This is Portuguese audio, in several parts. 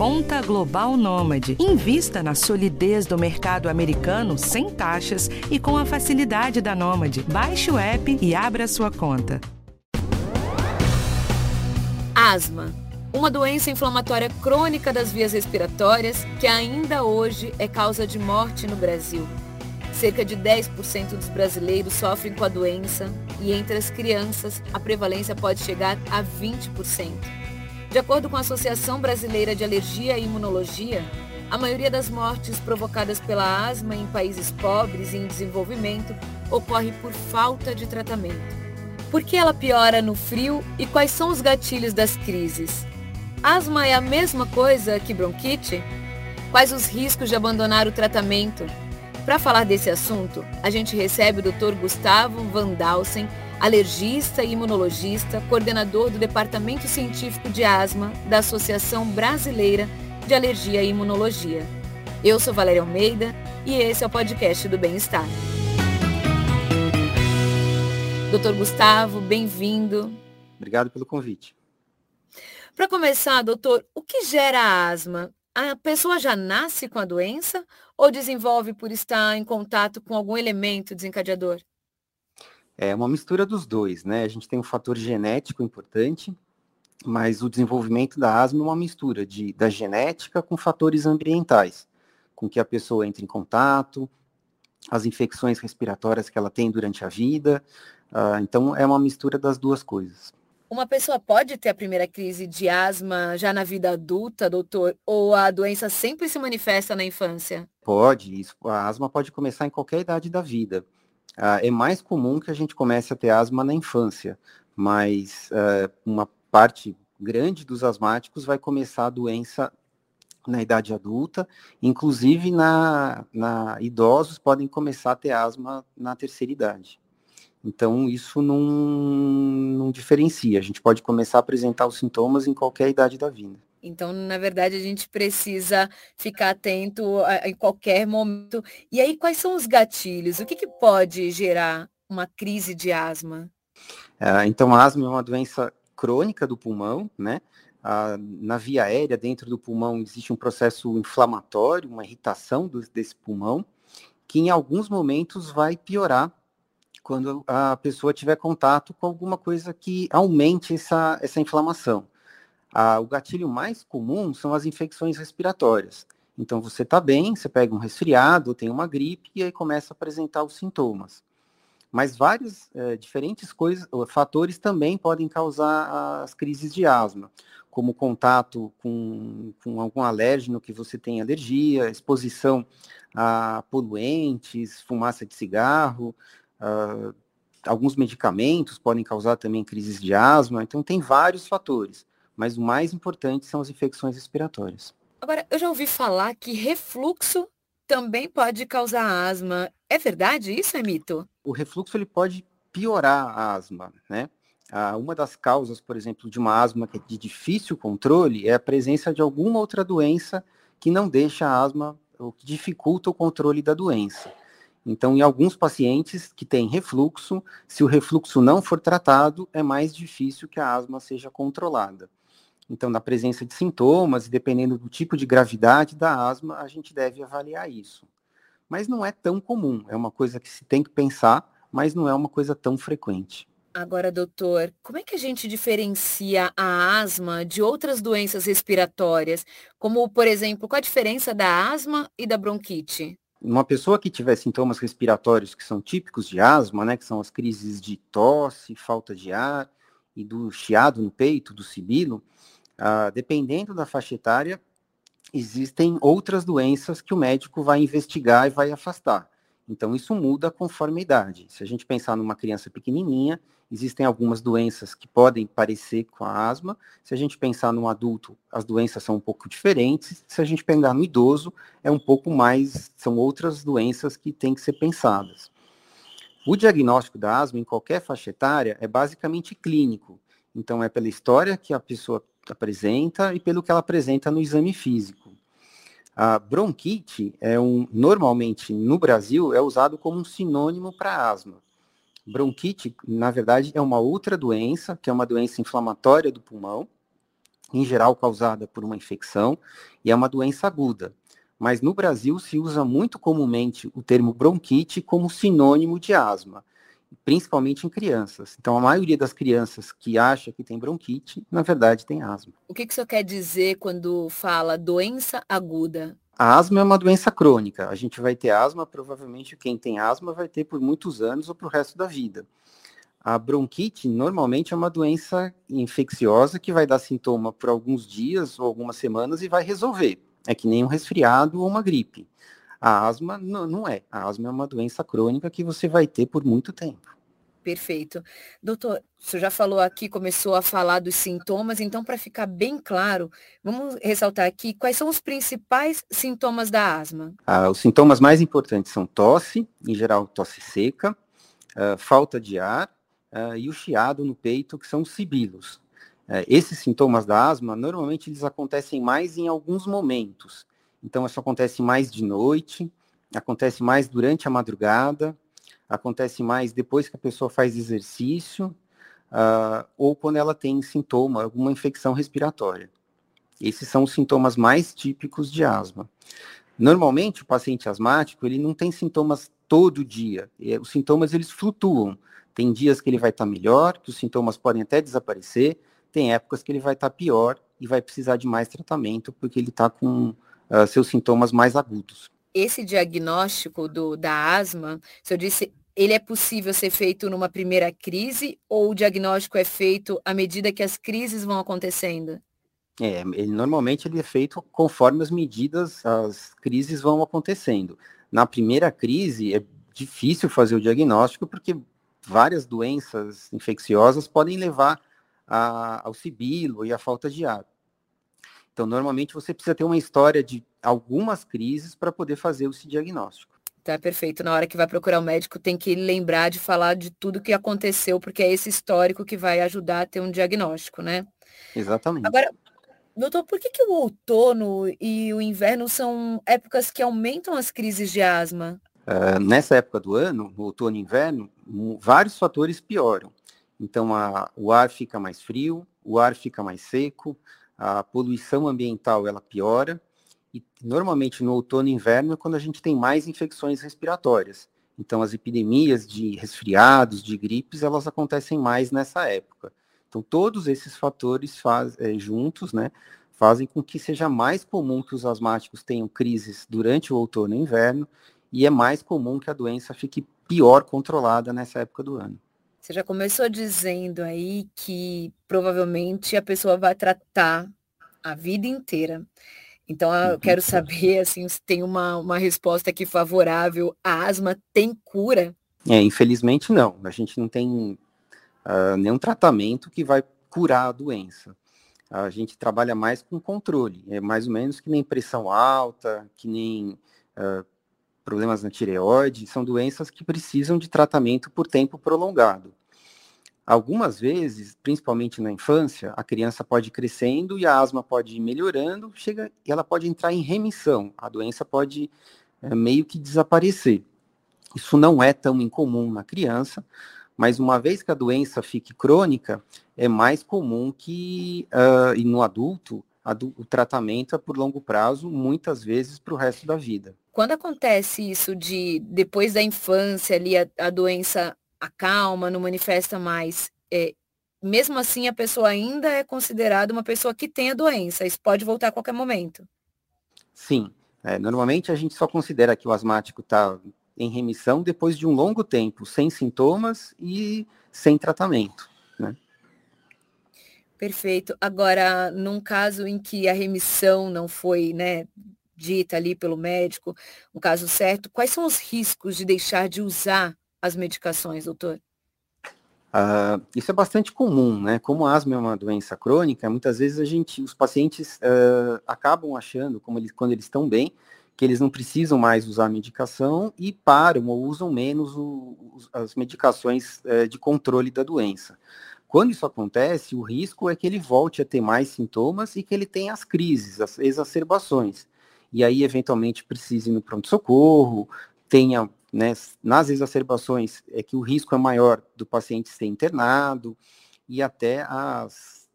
Conta Global Nômade. Invista na solidez do mercado americano sem taxas e com a facilidade da Nômade. Baixe o app e abra sua conta. Asma. Uma doença inflamatória crônica das vias respiratórias que ainda hoje é causa de morte no Brasil. Cerca de 10% dos brasileiros sofrem com a doença e entre as crianças a prevalência pode chegar a 20%. De acordo com a Associação Brasileira de Alergia e Imunologia, a maioria das mortes provocadas pela asma em países pobres e em desenvolvimento ocorre por falta de tratamento. Por que ela piora no frio e quais são os gatilhos das crises? Asma é a mesma coisa que bronquite? Quais os riscos de abandonar o tratamento? Para falar desse assunto, a gente recebe o Dr. Gustavo Van Dalsen, alergista e imunologista, coordenador do Departamento Científico de Asma da Associação Brasileira de Alergia e Imunologia. Eu sou Valéria Almeida e esse é o podcast do Bem-Estar. Doutor Gustavo, bem-vindo. Obrigado pelo convite. Para começar, doutor, o que gera asma? A pessoa já nasce com a doença ou desenvolve por estar em contato com algum elemento desencadeador? É uma mistura dos dois, né? A gente tem um fator genético importante, mas o desenvolvimento da asma é uma mistura de, da genética com fatores ambientais, com que a pessoa entra em contato, as infecções respiratórias que ela tem durante a vida. Uh, então, é uma mistura das duas coisas. Uma pessoa pode ter a primeira crise de asma já na vida adulta, doutor? Ou a doença sempre se manifesta na infância? Pode, isso, a asma pode começar em qualquer idade da vida. Ah, é mais comum que a gente comece a ter asma na infância, mas ah, uma parte grande dos asmáticos vai começar a doença na idade adulta, inclusive na, na idosos podem começar a ter asma na terceira idade. Então, isso não, não diferencia. A gente pode começar a apresentar os sintomas em qualquer idade da vida. Então, na verdade, a gente precisa ficar atento em qualquer momento. E aí, quais são os gatilhos? O que, que pode gerar uma crise de asma? É, então, a asma é uma doença crônica do pulmão, né? Ah, na via aérea, dentro do pulmão, existe um processo inflamatório, uma irritação do, desse pulmão, que em alguns momentos vai piorar quando a pessoa tiver contato com alguma coisa que aumente essa, essa inflamação. Ah, o gatilho mais comum são as infecções respiratórias. Então, você está bem, você pega um resfriado, tem uma gripe, e aí começa a apresentar os sintomas. Mas vários é, diferentes coisas, fatores também podem causar as crises de asma, como contato com, com algum alérgeno que você tem alergia, exposição a poluentes, fumaça de cigarro, Uh, alguns medicamentos podem causar também crises de asma, então tem vários fatores, mas o mais importante são as infecções respiratórias. Agora, eu já ouvi falar que refluxo também pode causar asma. É verdade? Isso é mito? O refluxo ele pode piorar a asma, né? Ah, uma das causas, por exemplo, de uma asma que é de difícil controle é a presença de alguma outra doença que não deixa a asma, ou que dificulta o controle da doença. Então, em alguns pacientes que têm refluxo, se o refluxo não for tratado, é mais difícil que a asma seja controlada. Então, na presença de sintomas, e dependendo do tipo de gravidade da asma, a gente deve avaliar isso. Mas não é tão comum, é uma coisa que se tem que pensar, mas não é uma coisa tão frequente. Agora, doutor, como é que a gente diferencia a asma de outras doenças respiratórias? Como, por exemplo, qual a diferença da asma e da bronquite? uma pessoa que tiver sintomas respiratórios que são típicos de asma, né, que são as crises de tosse, falta de ar e do chiado no peito, do sibilo, ah, dependendo da faixa etária, existem outras doenças que o médico vai investigar e vai afastar. Então, isso muda conforme a idade. Se a gente pensar numa criança pequenininha, existem algumas doenças que podem parecer com a asma. Se a gente pensar num adulto, as doenças são um pouco diferentes. Se a gente pegar no idoso, é um pouco mais, são outras doenças que têm que ser pensadas. O diagnóstico da asma em qualquer faixa etária é basicamente clínico. Então, é pela história que a pessoa apresenta e pelo que ela apresenta no exame físico. A bronquite é um, normalmente no Brasil é usado como um sinônimo para asma. Bronquite, na verdade, é uma outra doença, que é uma doença inflamatória do pulmão, em geral causada por uma infecção, e é uma doença aguda. Mas no Brasil se usa muito comumente o termo bronquite como sinônimo de asma, principalmente em crianças. Então, a maioria das crianças que acha que tem bronquite, na verdade, tem asma. O que, que você quer dizer quando fala doença aguda? A asma é uma doença crônica. A gente vai ter asma, provavelmente quem tem asma vai ter por muitos anos ou para o resto da vida. A bronquite normalmente é uma doença infecciosa que vai dar sintoma por alguns dias ou algumas semanas e vai resolver. É que nem um resfriado ou uma gripe. A asma não, não é. A asma é uma doença crônica que você vai ter por muito tempo. Perfeito. Doutor, o senhor já falou aqui, começou a falar dos sintomas, então, para ficar bem claro, vamos ressaltar aqui quais são os principais sintomas da asma. Ah, os sintomas mais importantes são tosse, em geral tosse seca, uh, falta de ar uh, e o chiado no peito, que são os sibilos. Uh, esses sintomas da asma, normalmente eles acontecem mais em alguns momentos. Então, isso acontece mais de noite, acontece mais durante a madrugada, acontece mais depois que a pessoa faz exercício, uh, ou quando ela tem sintoma, alguma infecção respiratória. Esses são os sintomas mais típicos de asma. Normalmente, o paciente asmático, ele não tem sintomas todo dia. Os sintomas, eles flutuam. Tem dias que ele vai estar tá melhor, que os sintomas podem até desaparecer. Tem épocas que ele vai estar tá pior e vai precisar de mais tratamento, porque ele está com uh, seus sintomas mais agudos. Esse diagnóstico do, da asma, se eu disse, ele é possível ser feito numa primeira crise ou o diagnóstico é feito à medida que as crises vão acontecendo? É, ele, normalmente ele é feito conforme as medidas, as crises vão acontecendo. Na primeira crise é difícil fazer o diagnóstico porque várias doenças infecciosas podem levar a, ao sibilo e à falta de ar. Então, normalmente você precisa ter uma história de algumas crises para poder fazer esse diagnóstico. Tá perfeito. Na hora que vai procurar o médico, tem que lembrar de falar de tudo que aconteceu, porque é esse histórico que vai ajudar a ter um diagnóstico, né? Exatamente. Agora, doutor, por que, que o outono e o inverno são épocas que aumentam as crises de asma? Uh, nessa época do ano, no outono e inverno, vários fatores pioram. Então, a, o ar fica mais frio, o ar fica mais seco, a poluição ambiental ela piora e normalmente no outono e inverno é quando a gente tem mais infecções respiratórias. Então as epidemias de resfriados, de gripes, elas acontecem mais nessa época. Então todos esses fatores faz, é, juntos, né, fazem com que seja mais comum que os asmáticos tenham crises durante o outono e inverno e é mais comum que a doença fique pior controlada nessa época do ano. Você já começou dizendo aí que provavelmente a pessoa vai tratar a vida inteira. Então, eu uhum. quero saber assim, se tem uma, uma resposta aqui favorável. A asma tem cura? É, infelizmente não. A gente não tem uh, nenhum tratamento que vai curar a doença. A gente trabalha mais com controle. É mais ou menos que nem pressão alta, que nem uh, problemas na tireoide, são doenças que precisam de tratamento por tempo prolongado. Algumas vezes, principalmente na infância, a criança pode ir crescendo e a asma pode ir melhorando, chega e ela pode entrar em remissão. A doença pode é, meio que desaparecer. Isso não é tão incomum na criança, mas uma vez que a doença fique crônica, é mais comum que, uh, e no adulto, o tratamento é por longo prazo, muitas vezes para o resto da vida. Quando acontece isso de depois da infância ali a, a doença acalma, não manifesta mais, é, mesmo assim a pessoa ainda é considerada uma pessoa que tem a doença, isso pode voltar a qualquer momento. Sim, é, normalmente a gente só considera que o asmático está em remissão depois de um longo tempo, sem sintomas e sem tratamento. Né? Perfeito. Agora, num caso em que a remissão não foi né, dita ali pelo médico, um caso certo, quais são os riscos de deixar de usar as medicações, doutor? Uh, isso é bastante comum, né? Como a asma é uma doença crônica, muitas vezes a gente, os pacientes uh, acabam achando, como eles, quando eles estão bem, que eles não precisam mais usar a medicação e param ou usam menos o, as medicações uh, de controle da doença. Quando isso acontece, o risco é que ele volte a ter mais sintomas e que ele tenha as crises, as exacerbações e aí eventualmente precise ir no pronto-socorro, tenha, né, nas exacerbações, é que o risco é maior do paciente ser internado e até as,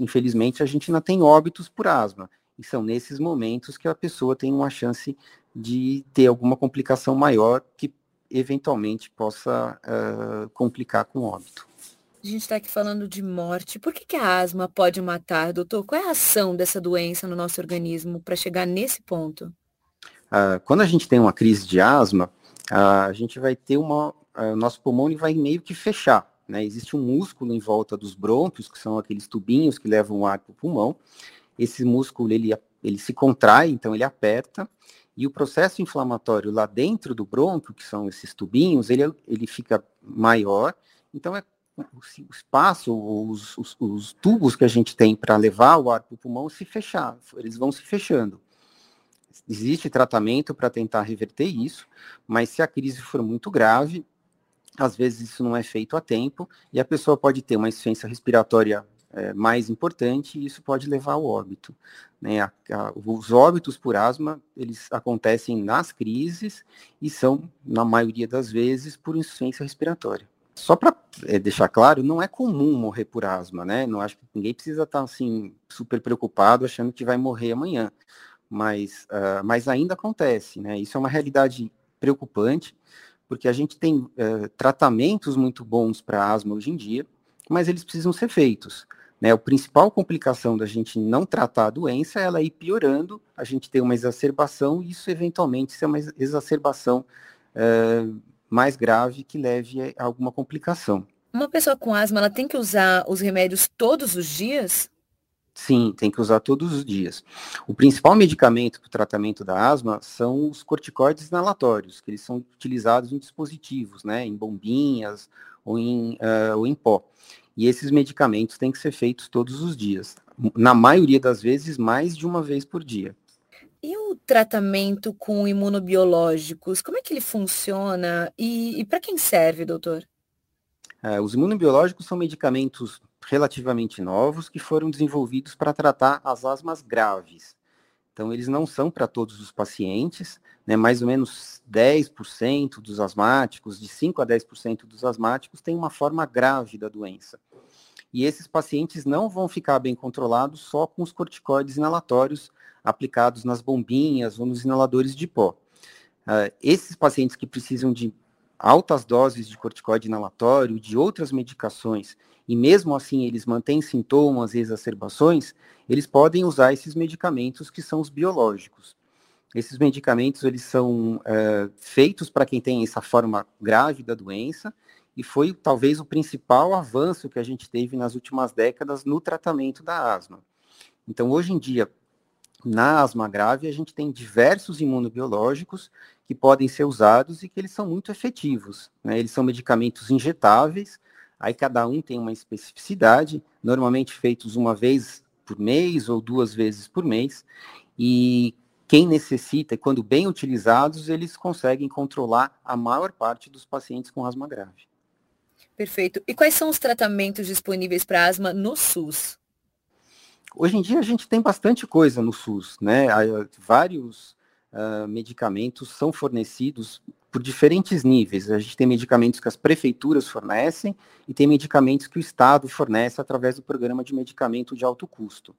infelizmente, a gente ainda tem óbitos por asma. E são nesses momentos que a pessoa tem uma chance de ter alguma complicação maior que eventualmente possa uh, complicar com óbito. A gente está aqui falando de morte. Por que, que a asma pode matar, doutor? Qual é a ação dessa doença no nosso organismo para chegar nesse ponto? Uh, quando a gente tem uma crise de asma, a gente vai ter uma. o nosso pulmão vai meio que fechar. Né? Existe um músculo em volta dos brônquios, que são aqueles tubinhos que levam o ar para o pulmão. Esse músculo ele, ele se contrai, então ele aperta, e o processo inflamatório lá dentro do brônquio, que são esses tubinhos, ele, ele fica maior, então é o espaço, os, os, os tubos que a gente tem para levar o ar para o pulmão se fechar, eles vão se fechando. Existe tratamento para tentar reverter isso, mas se a crise for muito grave, às vezes isso não é feito a tempo e a pessoa pode ter uma insuficiência respiratória é, mais importante e isso pode levar ao óbito. Né? A, a, os óbitos por asma, eles acontecem nas crises e são, na maioria das vezes, por insuficiência respiratória. Só para é, deixar claro, não é comum morrer por asma, né? Não acho que ninguém precisa estar assim super preocupado achando que vai morrer amanhã, mas, uh, mas ainda acontece, né? Isso é uma realidade preocupante, porque a gente tem uh, tratamentos muito bons para asma hoje em dia, mas eles precisam ser feitos. Né, a principal complicação da gente não tratar a doença é ela ir piorando, a gente ter uma exacerbação e isso eventualmente ser uma exacerbação é, mais grave que leve a alguma complicação. Uma pessoa com asma, ela tem que usar os remédios todos os dias? Sim, tem que usar todos os dias. O principal medicamento para o tratamento da asma são os corticoides inalatórios, que eles são utilizados em dispositivos, né, em bombinhas ou em, uh, ou em pó. E esses medicamentos têm que ser feitos todos os dias. Na maioria das vezes, mais de uma vez por dia. E o tratamento com imunobiológicos, como é que ele funciona e, e para quem serve, doutor? É, os imunobiológicos são medicamentos relativamente novos que foram desenvolvidos para tratar as asmas graves. Então, eles não são para todos os pacientes, né, mais ou menos 10% dos asmáticos, de 5 a 10% dos asmáticos, têm uma forma grave da doença. E esses pacientes não vão ficar bem controlados só com os corticoides inalatórios aplicados nas bombinhas ou nos inaladores de pó. Uh, esses pacientes que precisam de altas doses de corticoide inalatório, de outras medicações, e mesmo assim eles mantêm sintomas e exacerbações, eles podem usar esses medicamentos que são os biológicos. Esses medicamentos eles são é, feitos para quem tem essa forma grave da doença e foi talvez o principal avanço que a gente teve nas últimas décadas no tratamento da asma. Então, hoje em dia, na asma grave, a gente tem diversos imunobiológicos que podem ser usados e que eles são muito efetivos. Né? Eles são medicamentos injetáveis, aí cada um tem uma especificidade, normalmente feitos uma vez por mês ou duas vezes por mês, e quem necessita, quando bem utilizados, eles conseguem controlar a maior parte dos pacientes com asma grave. Perfeito. E quais são os tratamentos disponíveis para asma no SUS? Hoje em dia a gente tem bastante coisa no SUS, né? Vários uh, medicamentos são fornecidos por diferentes níveis. A gente tem medicamentos que as prefeituras fornecem e tem medicamentos que o Estado fornece através do programa de medicamento de alto custo.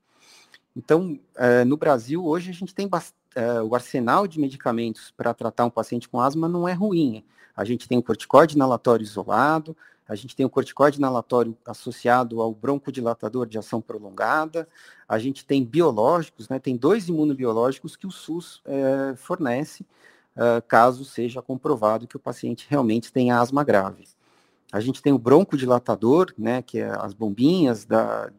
Então, uh, no Brasil, hoje a gente tem uh, o arsenal de medicamentos para tratar um paciente com asma não é ruim. A gente tem o corticoide inalatório isolado, a gente tem o corticoide inalatório associado ao broncodilatador de ação prolongada, a gente tem biológicos, né, tem dois imunobiológicos que o SUS é, fornece, uh, caso seja comprovado que o paciente realmente tem asma grave. A gente tem o broncodilatador, né, que é as bombinhas, da,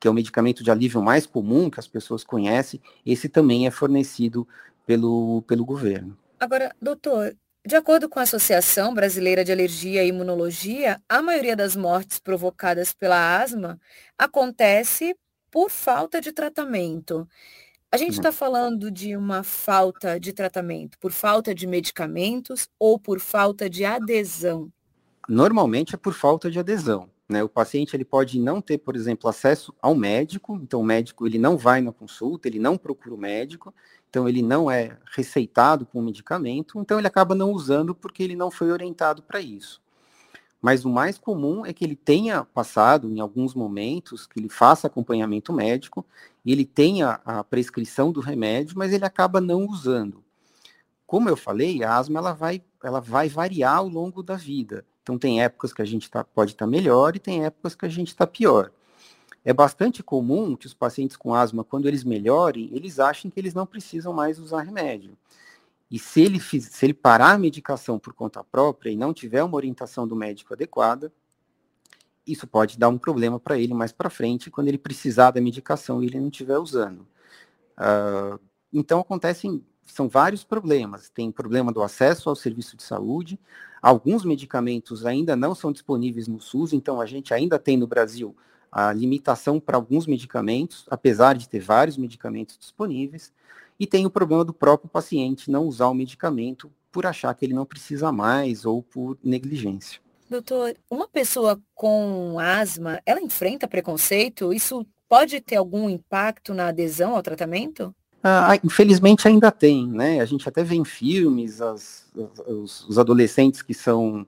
que é o medicamento de alívio mais comum que as pessoas conhecem. Esse também é fornecido pelo, pelo governo. Agora, doutor, de acordo com a Associação Brasileira de Alergia e Imunologia, a maioria das mortes provocadas pela asma acontece por falta de tratamento. A gente está falando de uma falta de tratamento por falta de medicamentos ou por falta de adesão? normalmente é por falta de adesão. Né? O paciente ele pode não ter, por exemplo, acesso ao médico, então o médico ele não vai na consulta, ele não procura o médico, então ele não é receitado com o medicamento, então ele acaba não usando porque ele não foi orientado para isso. Mas o mais comum é que ele tenha passado, em alguns momentos, que ele faça acompanhamento médico, e ele tenha a prescrição do remédio, mas ele acaba não usando. Como eu falei, a asma ela vai, ela vai variar ao longo da vida. Então, tem épocas que a gente tá, pode estar tá melhor e tem épocas que a gente está pior. É bastante comum que os pacientes com asma, quando eles melhorem, eles achem que eles não precisam mais usar remédio. E se ele, se ele parar a medicação por conta própria e não tiver uma orientação do médico adequada, isso pode dar um problema para ele mais para frente, quando ele precisar da medicação e ele não estiver usando. Uh, então, acontecem, são vários problemas. Tem problema do acesso ao serviço de saúde, alguns medicamentos ainda não são disponíveis no SUS, então a gente ainda tem no Brasil a limitação para alguns medicamentos, apesar de ter vários medicamentos disponíveis. E tem o problema do próprio paciente não usar o medicamento por achar que ele não precisa mais ou por negligência. Doutor, uma pessoa com asma, ela enfrenta preconceito? Isso pode ter algum impacto na adesão ao tratamento? Ah, infelizmente ainda tem, né? A gente até vê em filmes as, os, os, adolescentes que são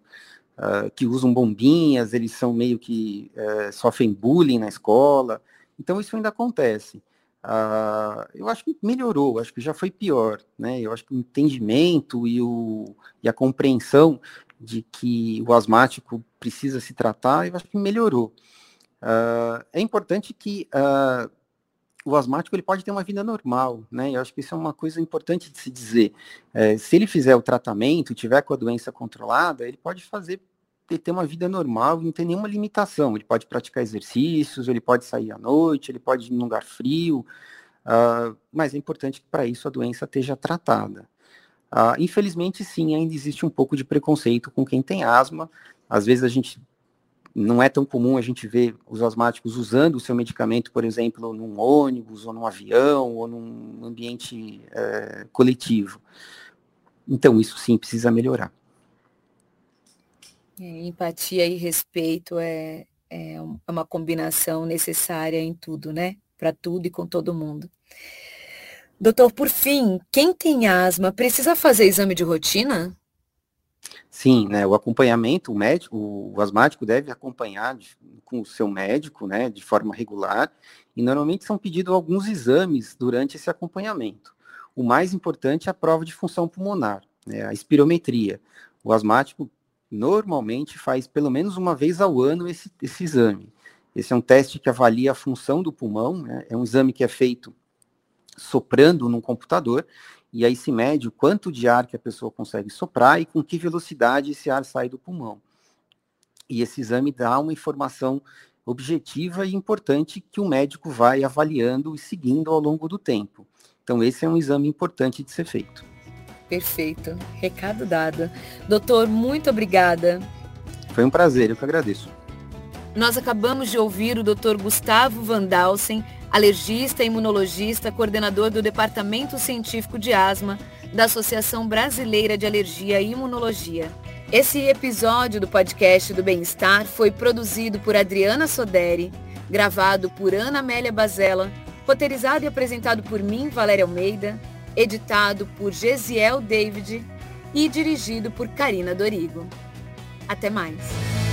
uh, que usam bombinhas, eles são meio que uh, sofrem bullying na escola. Então isso ainda acontece. Uh, eu acho que melhorou, acho que já foi pior, né? Eu acho que o entendimento e, o, e a compreensão de que o asmático precisa se tratar, eu acho que melhorou. Uh, é importante que o asmático ele pode ter uma vida normal, né? Eu acho que isso é uma coisa importante de se dizer. É, se ele fizer o tratamento, tiver com a doença controlada, ele pode fazer ter uma vida normal não ter nenhuma limitação. Ele pode praticar exercícios, ele pode sair à noite, ele pode ir num lugar frio, uh, mas é importante que para isso a doença esteja tratada. Uh, infelizmente, sim, ainda existe um pouco de preconceito com quem tem asma. Às vezes a gente não é tão comum a gente ver os asmáticos usando o seu medicamento, por exemplo, num ônibus, ou num avião, ou num ambiente é, coletivo. Então, isso sim precisa melhorar. É, empatia e respeito é, é, é uma combinação necessária em tudo, né? Para tudo e com todo mundo. Doutor, por fim, quem tem asma precisa fazer exame de rotina? Sim, né, o acompanhamento, o médico, o asmático deve acompanhar de, com o seu médico, né, de forma regular, e normalmente são pedidos alguns exames durante esse acompanhamento. O mais importante é a prova de função pulmonar, né, a espirometria. O asmático normalmente faz pelo menos uma vez ao ano esse, esse exame. Esse é um teste que avalia a função do pulmão, né? é um exame que é feito soprando num computador, e aí se mede o quanto de ar que a pessoa consegue soprar e com que velocidade esse ar sai do pulmão. E esse exame dá uma informação objetiva e importante que o médico vai avaliando e seguindo ao longo do tempo. Então, esse é um exame importante de ser feito. Perfeito. Recado dado. Doutor, muito obrigada. Foi um prazer, eu que agradeço. Nós acabamos de ouvir o Dr. Gustavo Vandalsen, alergista imunologista, coordenador do Departamento Científico de Asma da Associação Brasileira de Alergia e Imunologia. Esse episódio do podcast do Bem-Estar foi produzido por Adriana Soderi, gravado por Ana Amélia Bazella, roteirizado e apresentado por mim, Valéria Almeida, editado por Gesiel David e dirigido por Karina Dorigo. Até mais!